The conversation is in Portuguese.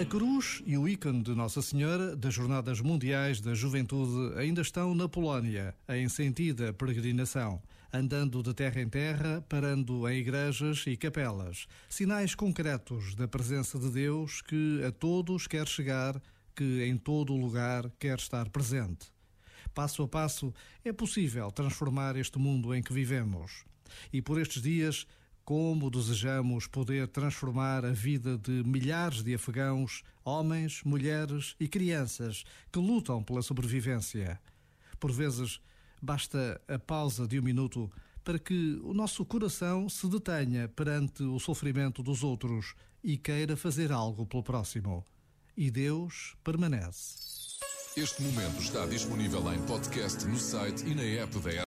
A cruz e o ícone de Nossa Senhora das Jornadas Mundiais da Juventude ainda estão na Polónia, em sentida peregrinação, andando de terra em terra, parando em igrejas e capelas, sinais concretos da presença de Deus que a todos quer chegar, que em todo lugar quer estar presente. Passo a passo é possível transformar este mundo em que vivemos. E por estes dias como desejamos poder transformar a vida de milhares de afegãos, homens, mulheres e crianças que lutam pela sobrevivência. Por vezes, basta a pausa de um minuto para que o nosso coração se detenha perante o sofrimento dos outros e queira fazer algo pelo próximo. E Deus permanece. Este momento está disponível em podcast no site e na app da